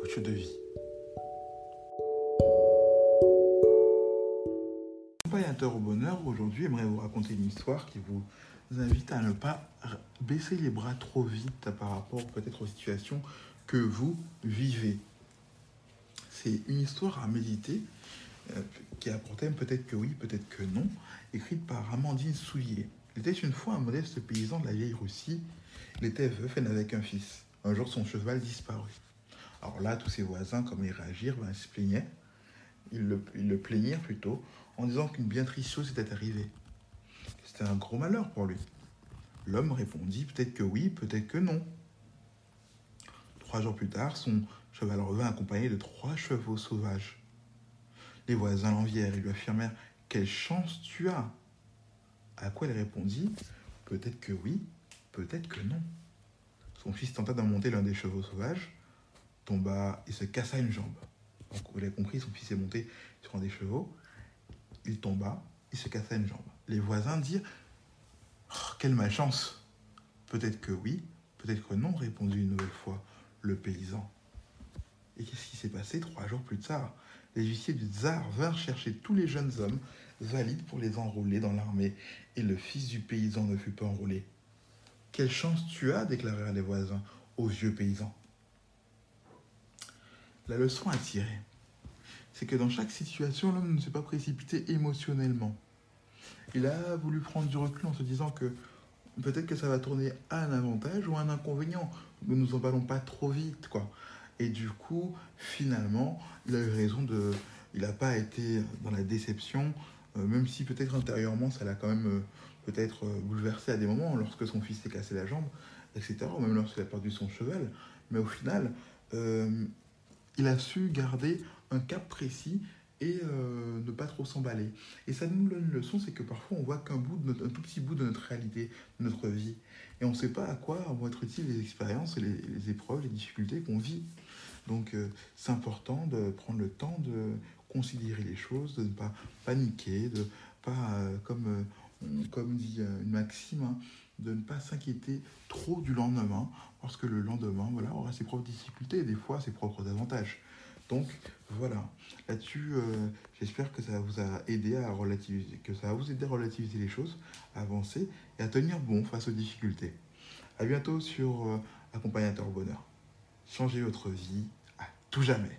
coach de vie. Accompagnateur au bonheur, aujourd'hui, j'aimerais vous raconter une histoire qui vous invite à ne pas baisser les bras trop vite par rapport peut-être aux situations que vous vivez. C'est une histoire à méditer euh, qui a pour thème peut-être que oui, peut-être que non, écrite par Amandine Soulier. Il était une fois un modeste paysan de la vieille Russie. Il était veuf et n'avait qu'un fils. Un jour, son cheval disparut. Alors là, tous ses voisins, comme ils réagirent, ben, ils se plaignaient. Ils le, plaignirent plutôt en disant qu'une bien triste chose était arrivée. C'était un gros malheur pour lui. L'homme répondit peut-être que oui, peut-être que non. Trois jours plus tard, son cheval revint accompagné de trois chevaux sauvages. Les voisins l'envièrent et lui affirmèrent Quelle chance tu as À quoi il répondit Peut-être que oui, peut-être que non. Son fils tenta d'en monter l'un des chevaux sauvages, tomba et se cassa une jambe. Donc, vous l'avez compris, son fils est monté sur un des chevaux, il tomba, il se cassa une jambe. Les voisins dirent Oh, Quelle malchance Peut-être que oui, peut-être que non, répondit une nouvelle fois le paysan. Et qu'est-ce qui s'est passé trois jours plus tard? Les huissiers du tsar vinrent chercher tous les jeunes hommes valides pour les enrôler dans l'armée, et le fils du paysan ne fut pas enrôlé. Quelle chance tu as, déclarèrent les voisins au vieux paysan. La leçon à tirer, c'est que dans chaque situation, l'homme ne s'est pas précipité émotionnellement. Il a voulu prendre du recul en se disant que peut-être que ça va tourner à un avantage ou un inconvénient. Ne nous emballons pas trop vite, quoi. Et du coup, finalement, il a eu raison de. Il n'a pas été dans la déception, euh, même si peut-être intérieurement, ça l'a quand même euh, peut-être euh, bouleversé à des moments, lorsque son fils s'est cassé la jambe, etc., ou même lorsqu'il a perdu son cheval. Mais au final, il a su garder un cap précis et euh, ne pas trop s'emballer. Et ça nous donne une leçon, c'est que parfois on voit qu'un bout, de notre- tout petit bout de notre réalité, de notre vie, et on ne sait pas à quoi vont être utiles les expériences, les, épreuves, les difficultés qu'on vit. Donc euh, c'est important de prendre le temps de considérer les choses, de ne pas paniquer, de pas, euh, comme, dit une maxime, hein, de ne pas s'inquiéter trop du lendemain, parce que le lendemain voilà, aura ses propres difficultés et des fois ses propres avantages. Donc voilà, là-dessus, euh, j'espère que ça vous a aidé à relativiser, que ça va vous aider à relativiser les choses, à avancer et à tenir bon face aux difficultés. À bientôt sur euh, Accompagnateur bonheur. Changez votre vie à tout jamais.